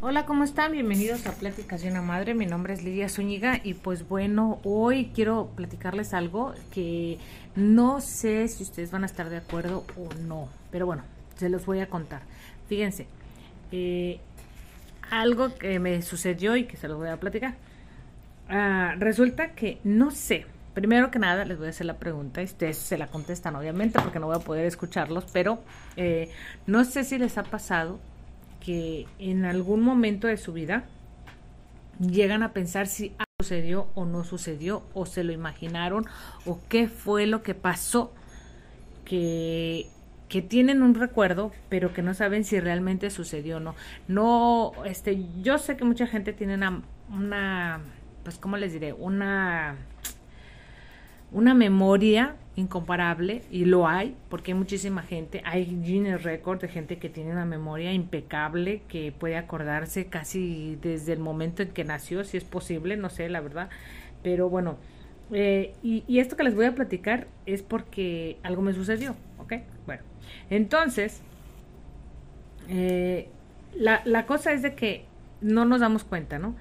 Hola, ¿cómo están? Bienvenidos a Pláticas de una Madre. Mi nombre es Lidia Zúñiga y pues bueno, hoy quiero platicarles algo que no sé si ustedes van a estar de acuerdo o no, pero bueno, se los voy a contar. Fíjense, eh, algo que me sucedió y que se los voy a platicar. Ah, resulta que no sé, primero que nada les voy a hacer la pregunta y ustedes se la contestan obviamente porque no voy a poder escucharlos, pero eh, no sé si les ha pasado que en algún momento de su vida llegan a pensar si sucedió o no sucedió o se lo imaginaron o qué fue lo que pasó que, que tienen un recuerdo pero que no saben si realmente sucedió o no. No, este, yo sé que mucha gente tiene una, una pues, ¿cómo les diré? Una una memoria incomparable y lo hay porque hay muchísima gente, hay Guinness Record de gente que tiene una memoria impecable que puede acordarse casi desde el momento en que nació, si es posible, no sé, la verdad, pero bueno, eh, y, esto que les voy a platicar es porque algo me sucedió, ¿ok? Bueno, entonces, eh, la, la cosa es de que no nos damos cuenta, ¿no?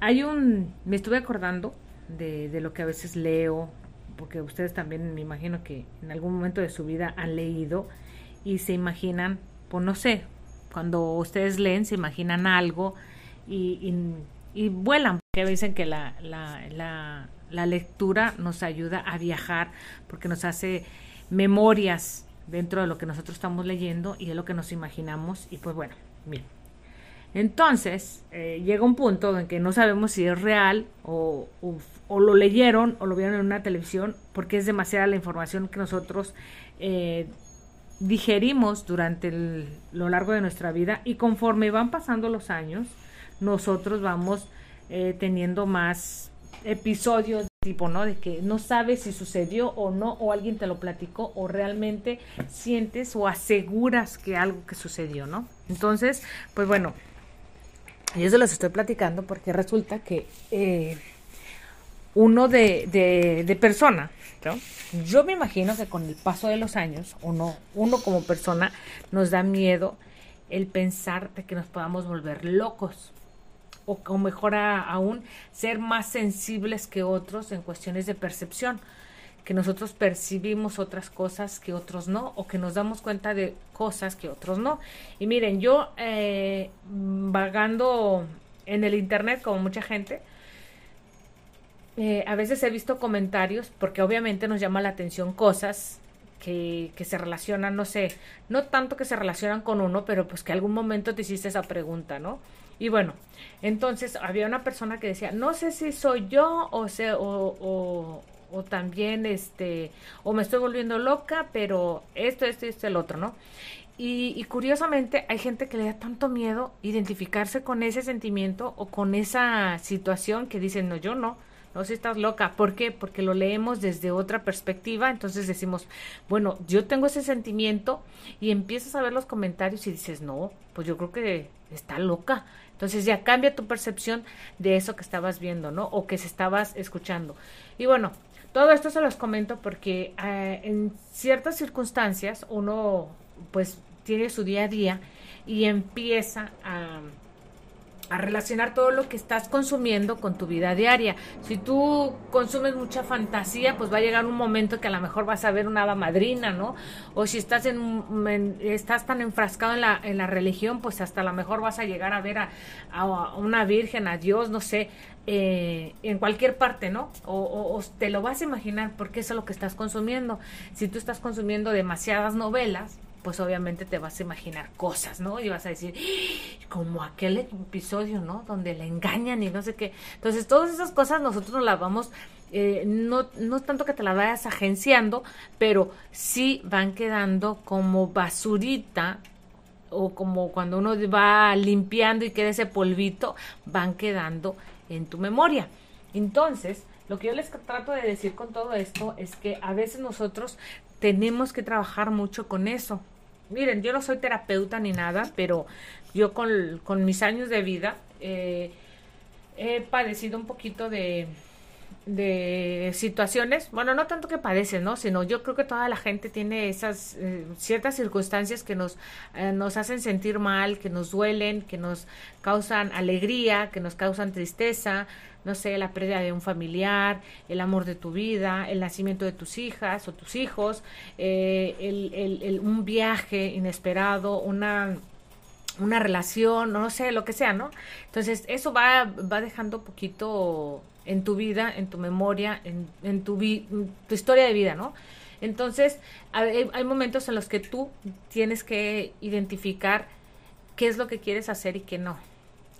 Hay un, me estuve acordando de, de lo que a veces leo, porque ustedes también me imagino que en algún momento de su vida han leído y se imaginan, pues no sé, cuando ustedes leen se imaginan algo y, y, vuelan, porque dicen que la, la, la, la lectura nos ayuda a viajar porque nos hace memorias dentro de lo que nosotros estamos leyendo y de lo que nos imaginamos y pues bueno, miren. Entonces, eh, llega un punto en que no sabemos si es real o, o, lo leyeron o lo vieron en una televisión, porque es demasiada la información que nosotros eh, digerimos durante lo largo de nuestra vida y conforme van pasando los años, nosotros vamos eh, teniendo más episodios tipo, ¿no? De que no sabes si sucedió o no, o alguien te lo platicó, o realmente sientes o aseguras que algo que sucedió, ¿no? Entonces, pues bueno, yo se los estoy platicando porque resulta que eh, uno de, de, persona, ¿no? yo me imagino que con el paso de los años, uno, uno como persona nos da miedo el pensar de que nos podamos volver locos o, o mejor aún ser más sensibles que otros en cuestiones de percepción que nosotros percibimos otras cosas que otros no, o que nos damos cuenta de cosas que otros no. Y miren, yo eh, vagando en el Internet, como mucha gente, eh, a veces he visto comentarios, porque obviamente nos llama la atención cosas que, que, se relacionan, no sé, no tanto que se relacionan con uno, pero pues que algún momento te hiciste esa pregunta, ¿no? Y bueno, entonces había una persona que decía, no sé si soy yo o, sea, o, o también este o me estoy volviendo loca pero esto esto y esto el otro no y, curiosamente hay gente que le da tanto miedo identificarse con ese sentimiento o con esa situación que dicen no yo no no si estás loca ¿por qué? porque lo leemos desde otra perspectiva entonces decimos bueno yo tengo ese sentimiento y empiezas a ver los comentarios y dices no pues yo creo que está loca entonces ya cambia tu percepción de eso que estabas viendo, ¿no? O que se estabas escuchando. Y bueno, todo esto se los comento porque eh, en ciertas circunstancias uno pues tiene su día a día y empieza a, a relacionar todo lo que estás consumiendo con tu vida diaria. Si tú consumes mucha fantasía, pues va a llegar un momento que a lo mejor vas a ver una hada madrina, ¿no? O si estás en, estás tan enfrascado en la, en la religión, pues hasta a lo mejor vas a llegar a ver a, a una virgen, a Dios, no sé, eh, en cualquier parte, ¿no? O, te lo vas a imaginar porque eso es lo que estás consumiendo. Si tú estás consumiendo demasiadas novelas, pues obviamente te vas a imaginar cosas, ¿no? Y vas a decir, ¡Ah! como aquel episodio, ¿no? Donde le engañan y no sé qué. Entonces, todas esas cosas nosotros las vamos, eh, no, no tanto que te las vayas agenciando, pero sí van quedando como basurita o como cuando uno va limpiando y queda ese polvito, van quedando en tu memoria. Entonces, lo que yo les trato de decir con todo esto es que a veces nosotros tenemos que trabajar mucho con eso. Miren, yo no soy terapeuta ni nada, pero yo con, mis años de vida eh, he padecido un poquito de, de situaciones, bueno, no tanto que padeces, ¿no? Sino yo creo que toda la gente tiene esas eh, ciertas circunstancias que nos, eh, nos hacen sentir mal, que nos duelen, que nos causan alegría, que nos causan tristeza, no sé, la pérdida de un familiar, el amor de tu vida, el nacimiento de tus hijas o tus hijos, eh, el, el, un viaje inesperado, una una relación, no sé, lo que sea, ¿no? Entonces, eso va, va dejando poquito en tu vida, en tu memoria, en, en tu, tu historia de vida, ¿no? Entonces, hay, hay, momentos en los que tú tienes que identificar qué es lo que quieres hacer y qué no.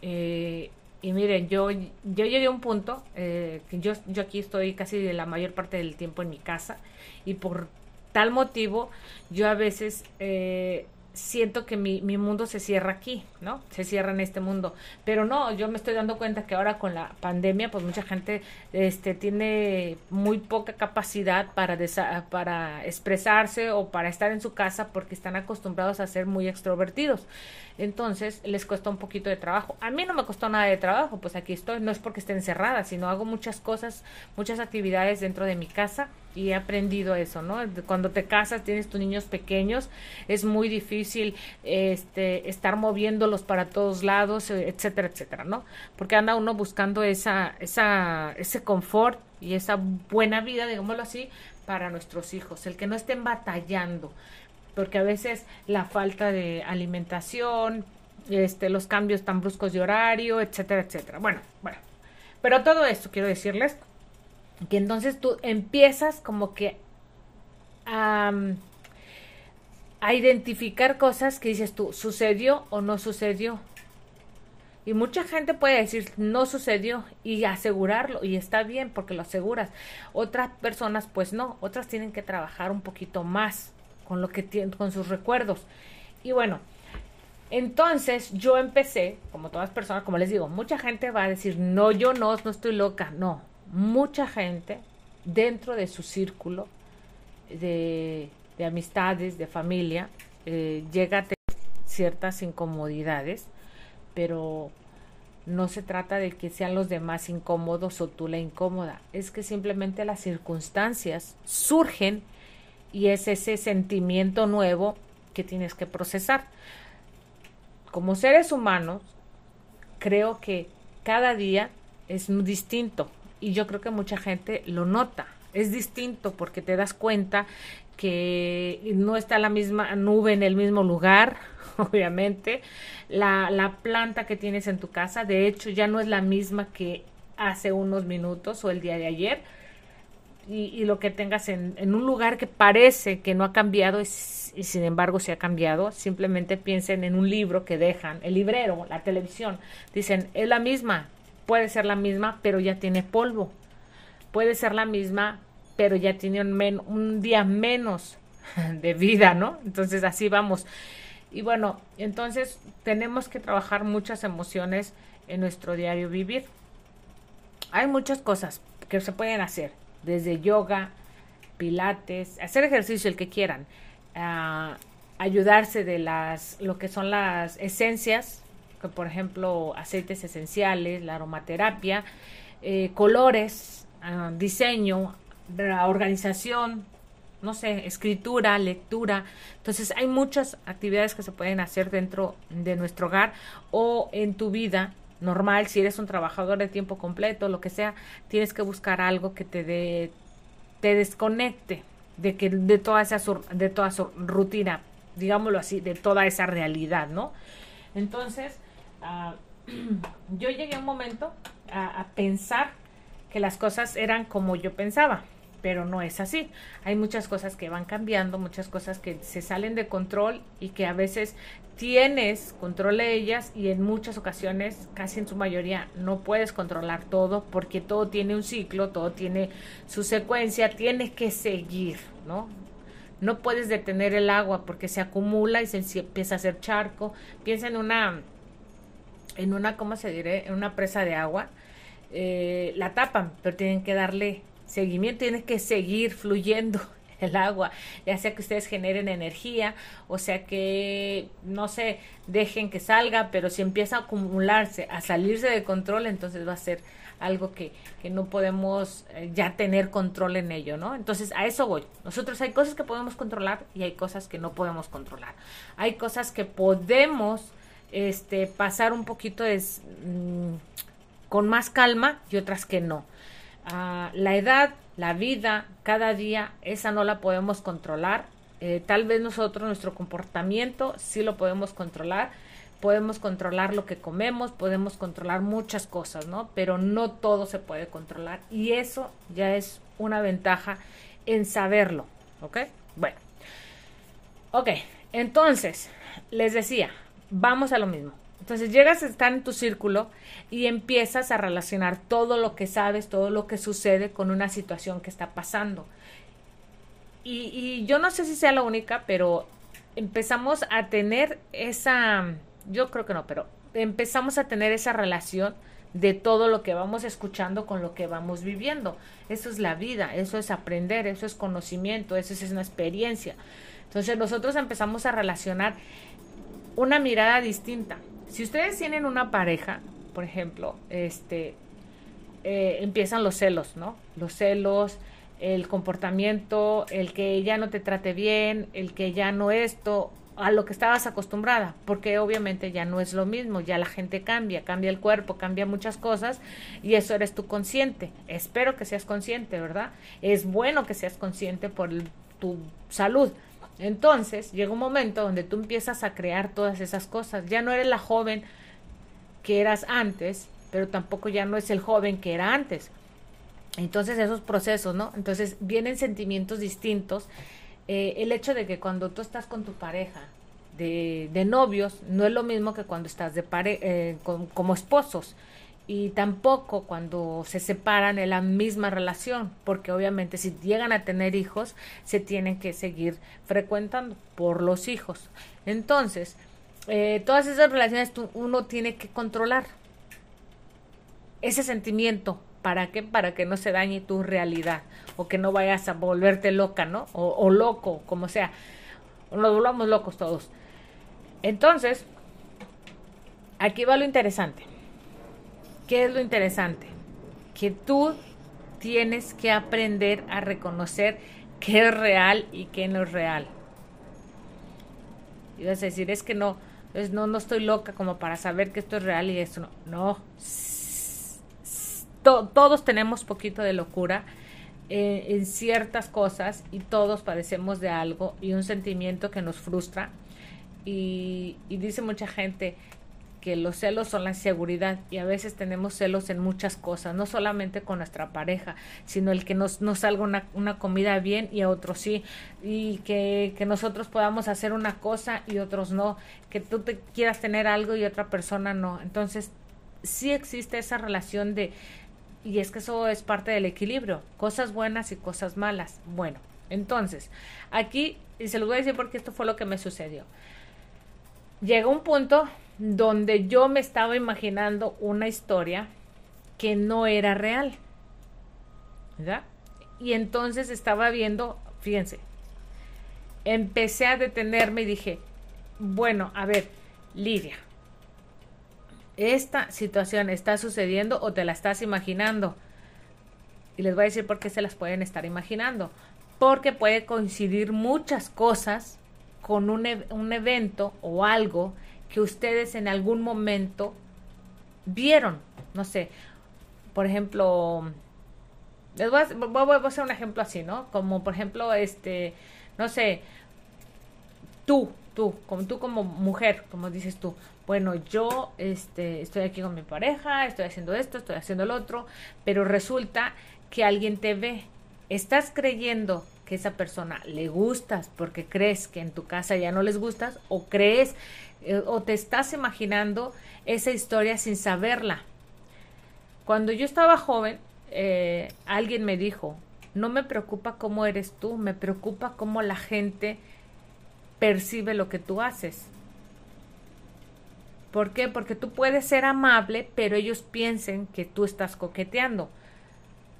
Eh, y miren, yo, yo llegué a un punto, eh, que yo, yo aquí estoy casi la mayor parte del tiempo en mi casa y por tal motivo yo a veces eh, siento que mi, mi, mundo se cierra aquí, ¿no? Se cierra en este mundo. Pero no, yo me estoy dando cuenta que ahora con la pandemia, pues mucha gente este, tiene muy poca capacidad para, para expresarse o para estar en su casa porque están acostumbrados a ser muy extrovertidos. Entonces les cuesta un poquito de trabajo. A mí no me costó nada de trabajo, pues aquí estoy. No es porque esté encerrada, sino hago muchas cosas, muchas actividades dentro de mi casa y he aprendido eso, ¿no? Cuando te casas, tienes tus niños pequeños, es muy difícil este, estar moviéndolos para todos lados, eh, etcétera, etcétera, ¿no? Porque anda uno buscando esa, esa, ese confort y esa buena vida, digámoslo así, para nuestros hijos, el que no estén batallando, porque a veces la falta de alimentación, este, los cambios tan bruscos de horario, etcétera, etcétera. Bueno, bueno, pero todo esto quiero decirles que entonces tú empiezas como que a, a identificar cosas que dices tú, ¿sucedió o no sucedió? Y mucha gente puede decir no sucedió y asegurarlo y está bien porque lo aseguras. Otras personas pues no, otras tienen que trabajar un poquito más con lo que tienen, con sus recuerdos. Y bueno, entonces yo empecé, como todas personas, como les digo, mucha gente va a decir, no, yo no, no estoy loca. No, mucha gente dentro de su círculo de, amistades, de familia, eh, llega a tener ciertas incomodidades, pero no se trata de que sean los demás incómodos o tú la incómoda, es que simplemente las circunstancias surgen y es ese sentimiento nuevo que tienes que procesar. Como seres humanos, creo que cada día es distinto y yo creo que mucha gente lo nota. Es distinto porque te das cuenta que no está la misma nube en el mismo lugar, obviamente. La, la planta que tienes en tu casa, de hecho, ya no es la misma que hace unos minutos o el día de ayer. Y, lo que tengas en, un lugar que parece que no ha cambiado y sin embargo se ha cambiado, simplemente piensen en un libro que dejan, el librero, la televisión, dicen, es la misma, puede ser la misma, pero ya tiene polvo. Puede ser la misma, pero ya tiene un, un día menos de vida, ¿no? Entonces así vamos. Y bueno, entonces tenemos que trabajar muchas emociones en nuestro diario vivir. Hay muchas cosas que se pueden hacer, desde yoga, pilates, hacer ejercicio el que quieran, ah, ayudarse de las lo que son las esencias por ejemplo aceites esenciales, la aromaterapia, eh, colores, ah, diseño, organización, no sé, escritura, lectura. Entonces hay muchas actividades que se pueden hacer dentro de nuestro hogar o en tu vida normal, si eres un trabajador de tiempo completo, lo que sea, tienes que buscar algo que te dé, te desconecte de que de toda esa de toda su rutina, digámoslo así, de toda esa realidad, ¿no? Entonces, Ah, yo llegué a un momento a, pensar que las cosas eran como yo pensaba, pero no es así. Hay muchas cosas que van cambiando, muchas cosas que se salen de control y que a veces tienes control de ellas y en muchas ocasiones, casi en su mayoría, no puedes controlar todo porque todo tiene un ciclo, todo tiene su secuencia, tiene que seguir, ¿no? No puedes detener el agua porque se acumula y se empieza a hacer charco. Piensa en una en una, ¿cómo se diré? En una presa de agua, eh, la tapan, pero tienen que darle seguimiento, tiene que seguir fluyendo el agua, ya sea que ustedes generen energía, o sea que, no sé, dejen que salga, pero si empieza a acumularse, a salirse de control, entonces va a ser algo que, que no podemos eh, ya tener control en ello, ¿no? Entonces, a eso voy. Nosotros hay cosas que podemos controlar y hay cosas que no podemos controlar. Hay cosas que podemos este, pasar un poquito de, mm, con más calma y otras que no. Ah, la edad, la vida, cada día, esa no la podemos controlar. Eh, tal vez nosotros, nuestro comportamiento, sí lo podemos controlar. Podemos controlar lo que comemos, podemos controlar muchas cosas, ¿no? Pero no todo se puede controlar. Y eso ya es una ventaja en saberlo, ¿ok? Bueno. Ok, entonces, les decía, vamos a lo mismo. Entonces llegas a estar en tu círculo y empiezas a relacionar todo lo que sabes, todo lo que sucede con una situación que está pasando. Y, yo no sé si sea la única, pero empezamos a tener esa, yo creo que no, pero empezamos a tener esa relación de todo lo que vamos escuchando con lo que vamos viviendo. Eso es la vida, eso es aprender, eso es conocimiento, eso es una experiencia. Entonces nosotros empezamos a relacionar una mirada distinta. Si ustedes tienen una pareja, por ejemplo, este, eh, empiezan los celos, ¿no? Los celos, el comportamiento, el que ya no te trate bien, el que ya no esto, a lo que estabas acostumbrada, porque obviamente ya no es lo mismo, ya la gente cambia, cambia el cuerpo, cambia muchas cosas y eso eres tú consciente. Espero que seas consciente, ¿verdad? Es bueno que seas consciente por tu salud, entonces llega un momento donde tú empiezas a crear todas esas cosas. Ya no eres la joven que eras antes, pero tampoco ya no es el joven que era antes. Entonces esos procesos, ¿no? Entonces vienen sentimientos distintos. Eh, el hecho de que cuando tú estás con tu pareja de, de novios no es lo mismo que cuando estás de pare eh, como esposos y tampoco cuando se separan en la misma relación, porque obviamente si llegan a tener hijos, se tienen que seguir frecuentando por los hijos. Entonces, eh, todas esas relaciones uno tiene que controlar ese sentimiento. ¿Para qué? Para que no se dañe tu realidad o que no vayas a volverte loca, ¿no? O, o loco, como sea. Nos volvamos locos todos. Entonces, aquí va lo interesante ¿Qué es lo interesante? Que tú tienes que aprender a reconocer qué es real y qué no es real. Y vas a decir, es que no, es, no, no estoy loca como para saber que esto es real y esto no. No. todos tenemos poquito de locura eh, en ciertas cosas y todos padecemos de algo y un sentimiento que nos frustra. Y, y dice mucha gente, que los celos son la inseguridad y a veces tenemos celos en muchas cosas, no solamente con nuestra pareja, sino el que nos, nos salga una, una comida bien y a otros sí, y que, que nosotros podamos hacer una cosa y otros no, que tú te quieras tener algo y otra persona no. Entonces, sí existe esa relación de, y es que eso es parte del equilibrio, cosas buenas y cosas malas. Bueno, entonces, aquí, y se los voy a decir porque esto fue lo que me sucedió. Llega un punto donde yo me estaba imaginando una historia que no era real. ¿Verdad? Y entonces estaba viendo, fíjense, empecé a detenerme y dije, bueno, a ver, Lidia, esta situación está sucediendo o te la estás imaginando. Y les voy a decir por qué se las pueden estar imaginando. Porque puede coincidir muchas cosas con un, un evento o algo que ustedes en algún momento vieron. No sé, por ejemplo, les voy a, hacer un ejemplo así, ¿no? Como por ejemplo, este, no sé, tú, tú, como tú como mujer, como dices tú, bueno, yo este, estoy aquí con mi pareja, estoy haciendo esto, estoy haciendo lo otro, pero resulta que alguien te ve. Estás creyendo que esa persona le gustas porque crees que en tu casa ya no les gustas o crees eh, o te estás imaginando esa historia sin saberla. Cuando yo estaba joven, eh, alguien me dijo, no me preocupa cómo eres tú, me preocupa cómo la gente percibe lo que tú haces. ¿Por qué? Porque tú puedes ser amable, pero ellos piensen que tú estás coqueteando.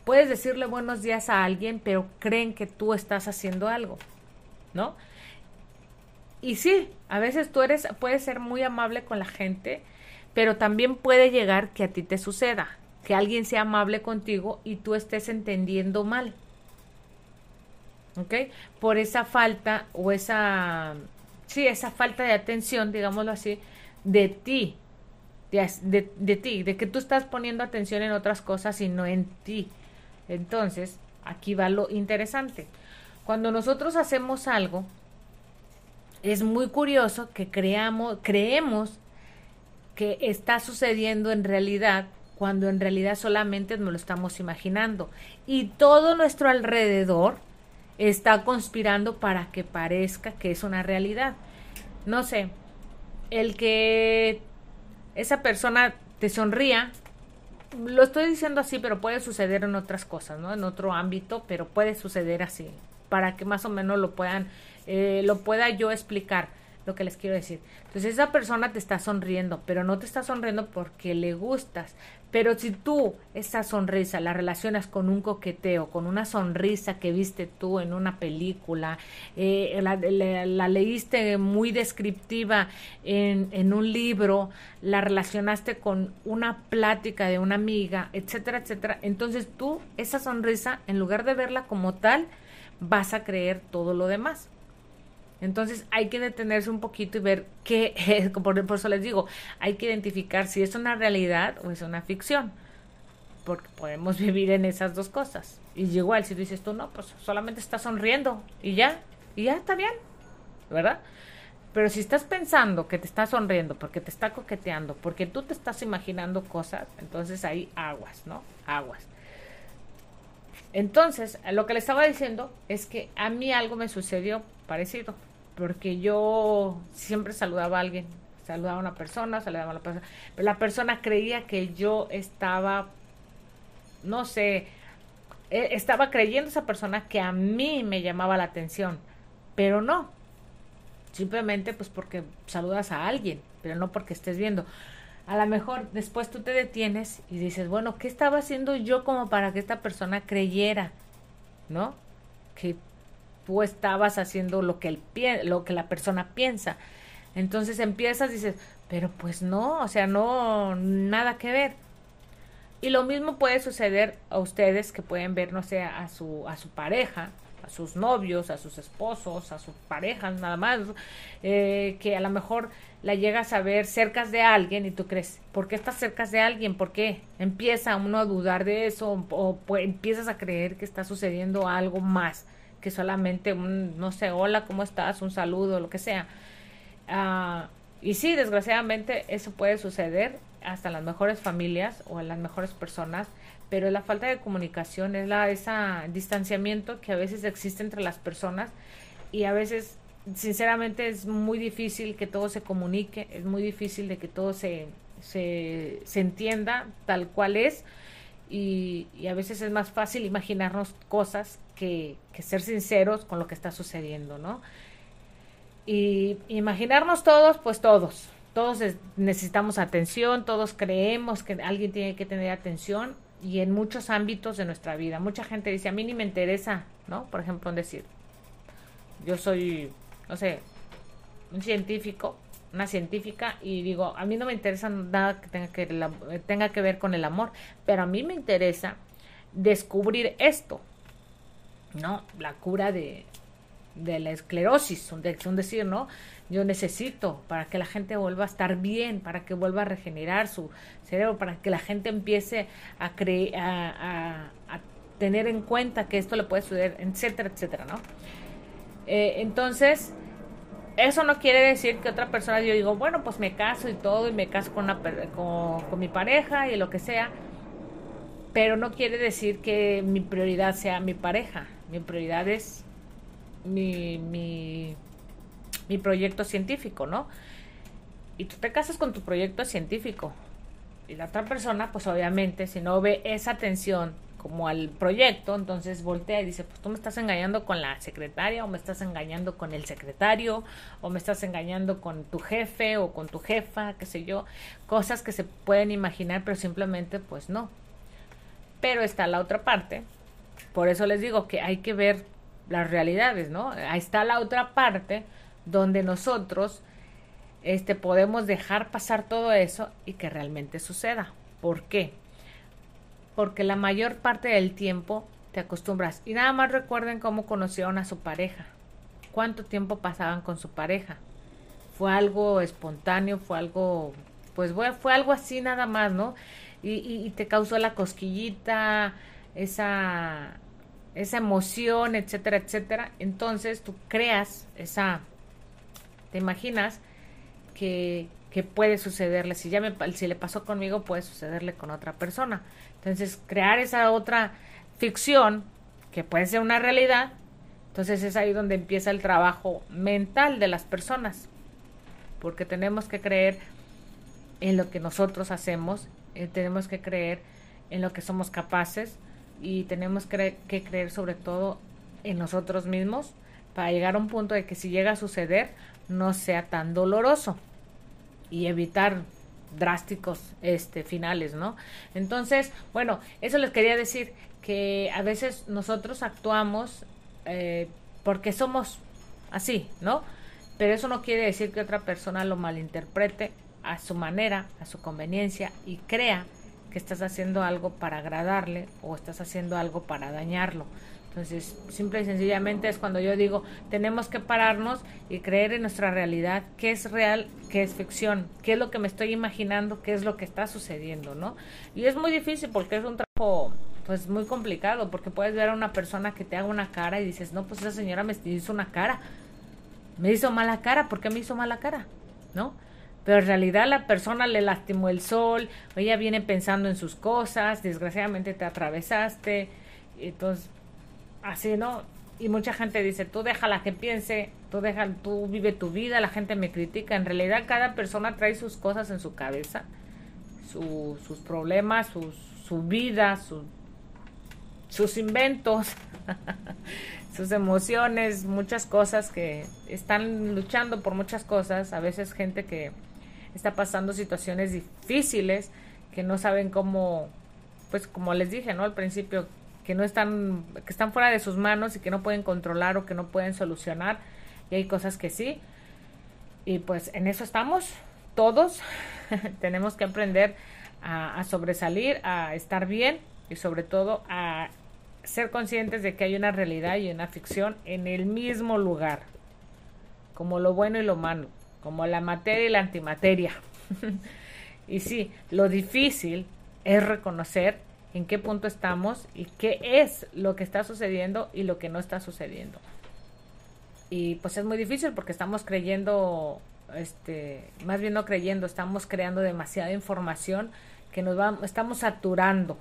Puedes decirle buenos días a alguien, pero creen que tú estás haciendo algo, ¿no? Y sí, a veces tú eres, puedes ser muy amable con la gente, pero también puede llegar que a ti te suceda. que alguien sea amable contigo y tú estés entendiendo mal. ¿Ok? Por esa falta o esa, sí, esa falta de atención, digámoslo así, de ti, de, de, ti, de que tú estás poniendo atención en otras cosas y no en ti. Entonces, aquí va lo interesante. Cuando nosotros hacemos algo, es muy curioso que creamos, creemos que está sucediendo en realidad cuando en realidad solamente nos lo estamos imaginando. Y todo nuestro alrededor está conspirando para que parezca que es una realidad. No sé, el que esa persona te sonría, lo estoy diciendo así, pero puede suceder en otras cosas, ¿no? En otro ámbito, pero puede suceder así, para que más o menos lo puedan, eh, lo pueda yo explicar lo que les quiero decir. Entonces esa persona te está sonriendo, pero no te está sonriendo porque le gustas. Pero si tú esa sonrisa la relacionas con un coqueteo, con una sonrisa que viste tú en una película, eh, la, leíste muy descriptiva en, en un libro, la relacionaste con una plática de una amiga, etcétera, etcétera, entonces tú esa sonrisa, en lugar de verla como tal, vas a creer todo lo demás. Entonces hay que detenerse un poquito y ver qué es, por, eso les digo, hay que identificar si es una realidad o es una ficción, porque podemos vivir en esas dos cosas. Y igual, si dices tú, no, pues solamente estás sonriendo y ya, y ya está bien, ¿verdad? Pero si estás pensando que te está sonriendo porque te está coqueteando, porque tú te estás imaginando cosas, entonces ahí aguas, ¿no? Aguas. Entonces, lo que le estaba diciendo es que a mí algo me sucedió parecido porque yo siempre saludaba a alguien, saludaba a una persona, saludaba a la persona, pero la persona creía que yo estaba, no sé, e, estaba creyendo esa persona que a mí me llamaba la atención, pero no, simplemente pues porque saludas a alguien, pero no porque estés viendo. A lo mejor después tú te detienes y dices, bueno, ¿qué estaba haciendo yo como para que esta persona creyera? ¿No? Que tú estabas haciendo lo que, el, lo que la persona piensa. Entonces empiezas dices, pero pues no, o sea, no, nada que ver. Y lo mismo puede suceder a ustedes que pueden ver, no sé, a su, a su pareja, a sus novios, a sus esposos, a sus parejas, nada más, eh, que a lo mejor la llegas a ver cerca de alguien y tú crees, ¿por qué estás cerca de alguien? ¿Por qué? Empieza uno a dudar de eso o, o empiezas a creer que está sucediendo algo más que solamente un, no sé, hola, ¿cómo estás? Un saludo, lo que sea. Ah, y sí, desgraciadamente eso puede suceder hasta en las mejores familias o en las mejores personas, pero la falta de comunicación es la ese distanciamiento que a veces existe entre las personas y a veces sinceramente es muy difícil que todo se comunique, es muy difícil de que todo se, se, se entienda tal cual es y, y, a veces es más fácil imaginarnos cosas que, ser sinceros con lo que está sucediendo, ¿no? Y imaginarnos todos, pues todos, todos necesitamos atención, todos creemos que alguien tiene que tener atención y en muchos ámbitos de nuestra vida. Mucha gente dice, a mí ni me interesa, ¿no? Por ejemplo, decir, yo soy, no sé, un científico, una científica y digo, a mí no me interesa nada que tenga que, tenga que ver con el amor, pero a mí me interesa descubrir esto, ¿no? La cura de, de la esclerosis, un, decir, ¿no? Yo necesito para que la gente vuelva a estar bien, para que vuelva a regenerar su cerebro, para que la gente empiece a, creer, a, a, tener en cuenta que esto le puede suceder, etcétera, etcétera, ¿no? Eh, entonces, eso no quiere decir que otra persona, yo digo, bueno, pues me caso y todo, y me caso con, una, con, con mi pareja y lo que sea, pero no quiere decir que mi prioridad sea mi pareja mi prioridad es mi, mi, mi proyecto científico, ¿no? Y tú te casas con tu proyecto científico. Y la otra persona, pues obviamente, si no ve esa atención como al proyecto, entonces voltea y dice, pues tú me estás engañando con la secretaria o me estás engañando con el secretario o me estás engañando con tu jefe o con tu jefa, qué sé yo, cosas que se pueden imaginar, pero simplemente pues no. Pero está la otra parte, por eso les digo que hay que ver las realidades, ¿no? Ahí está la otra parte donde nosotros este, podemos dejar pasar todo eso y que realmente suceda. ¿Por qué? Porque la mayor parte del tiempo te acostumbras. Y nada más recuerden cómo conocieron a su pareja, cuánto tiempo pasaban con su pareja. Fue algo espontáneo, fue algo, pues fue algo así nada más, ¿no? Y, y, te causó la cosquillita, esa, esa emoción, etcétera, etcétera. Entonces tú creas esa, te imaginas que, que puede sucederle. Si ya me, si le pasó conmigo, puede sucederle con otra persona. Entonces, crear esa otra ficción, que puede ser una realidad, entonces es ahí donde empieza el trabajo mental de las personas, porque tenemos que creer en lo que nosotros hacemos, eh, tenemos que creer en lo que somos capaces y tenemos que, que creer sobre todo en nosotros mismos para llegar a un punto de que si llega a suceder no sea tan doloroso y evitar drásticos este finales, ¿no? Entonces, bueno, eso les quería decir que a veces nosotros actuamos eh, porque somos así, ¿no? Pero eso no quiere decir que otra persona lo malinterprete a su manera, a su conveniencia y crea que estás haciendo algo para agradarle o estás haciendo algo para dañarlo. Entonces, simple y sencillamente es cuando yo digo, tenemos que pararnos y creer en nuestra realidad, qué es real, qué es ficción, qué es lo que me estoy imaginando, qué es lo que está sucediendo, ¿no? Y es muy difícil porque es un trabajo pues muy complicado, porque puedes ver a una persona que te haga una cara y dices, no, pues esa señora me hizo una cara, me hizo mala cara, ¿por qué me hizo mala cara? ¿No? Pero en realidad la persona le lastimó el sol, ella viene pensando en sus cosas, desgraciadamente te atravesaste, entonces así, ¿no? Y mucha gente dice, tú déjala que piense, tú deja, tú vive tu vida, la gente me critica. En realidad cada persona trae sus cosas en su cabeza, sus problemas, sus, su vida, sus inventos, sus emociones, muchas cosas que están luchando por muchas cosas. A veces gente que está pasando situaciones difíciles, que no saben cómo, pues como les dije, ¿no? Al principio, que no están, que están fuera de sus manos y que no pueden controlar o que no pueden solucionar. Y hay cosas que sí. Y pues en eso estamos todos. Tenemos que aprender a, a, sobresalir, a estar bien y sobre todo a ser conscientes de que hay una realidad y una ficción en el mismo lugar. Como lo bueno y lo malo. Como la materia y la antimateria. y sí, lo difícil es reconocer en qué punto estamos y qué es lo que está sucediendo y lo que no está sucediendo. Y pues es muy difícil porque estamos creyendo, este, más bien no creyendo, estamos creando demasiada información que nos va, estamos saturando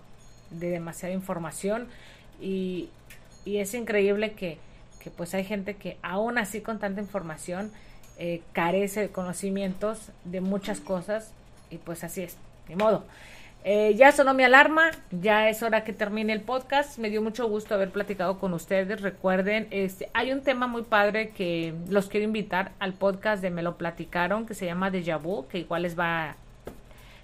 de demasiada información y, es increíble que, que, pues hay gente que aún así con tanta información eh, carece de conocimientos de muchas cosas y pues así es, de modo. Eh, ya sonó mi alarma, ya es hora que termine el podcast. Me dio mucho gusto haber platicado con ustedes. Recuerden, este, hay un tema muy padre que los quiero invitar al podcast de Me lo platicaron, que se llama Deja Vu, que igual les va,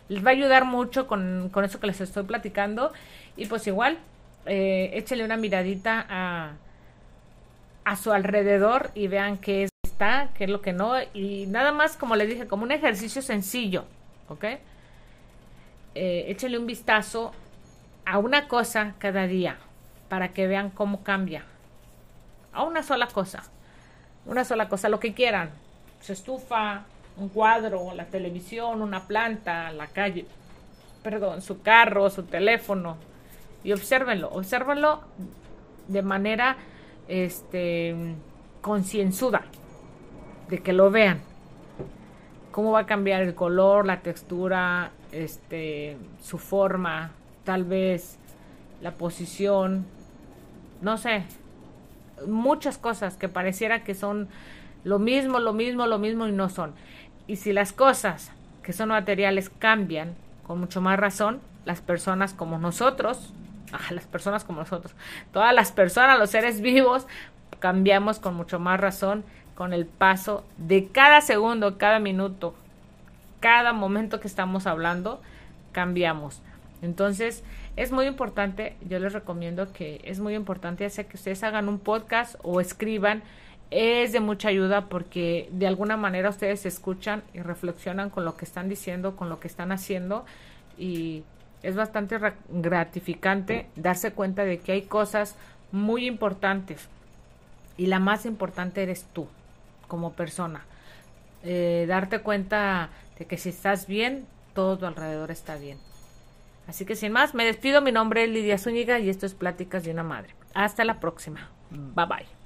les va a ayudar mucho con, con eso que les estoy platicando. Y pues igual, eh, échenle una miradita a, a su alrededor y vean qué está, qué es lo que no. Y nada más, como les dije, como un ejercicio sencillo, ¿ok? Eh, échenle un vistazo a una cosa cada día para que vean cómo cambia. A una sola cosa. Una sola cosa, lo que quieran. Su estufa, un cuadro, la televisión, una planta, la calle, perdón, su carro, su teléfono. Y obsérvenlo, obsérvenlo de manera este concienzuda, de que lo vean. Cómo va a cambiar el color, la textura, este, su forma, tal vez la posición, no sé, muchas cosas que pareciera que son lo mismo, lo mismo, lo mismo y no son. Y si las cosas que son materiales cambian, con mucho más razón, las personas como nosotros, ah, las personas como nosotros, todas las personas, los seres vivos, cambiamos con mucho más razón con el paso de cada segundo, cada minuto, cada momento que estamos hablando cambiamos. Entonces, es muy importante, yo les recomiendo que es muy importante, ya sea que ustedes hagan un podcast o escriban, es de mucha ayuda porque de alguna manera ustedes escuchan y reflexionan con lo que están diciendo, con lo que están haciendo y es bastante gratificante darse cuenta de que hay cosas muy importantes y la más importante eres tú como persona. Eh, darte cuenta de que si estás bien, todo tu alrededor está bien. Así que sin más, me despido. Mi nombre es Lidia Zúñiga y esto es Pláticas de una Madre. Hasta la próxima. Bye bye.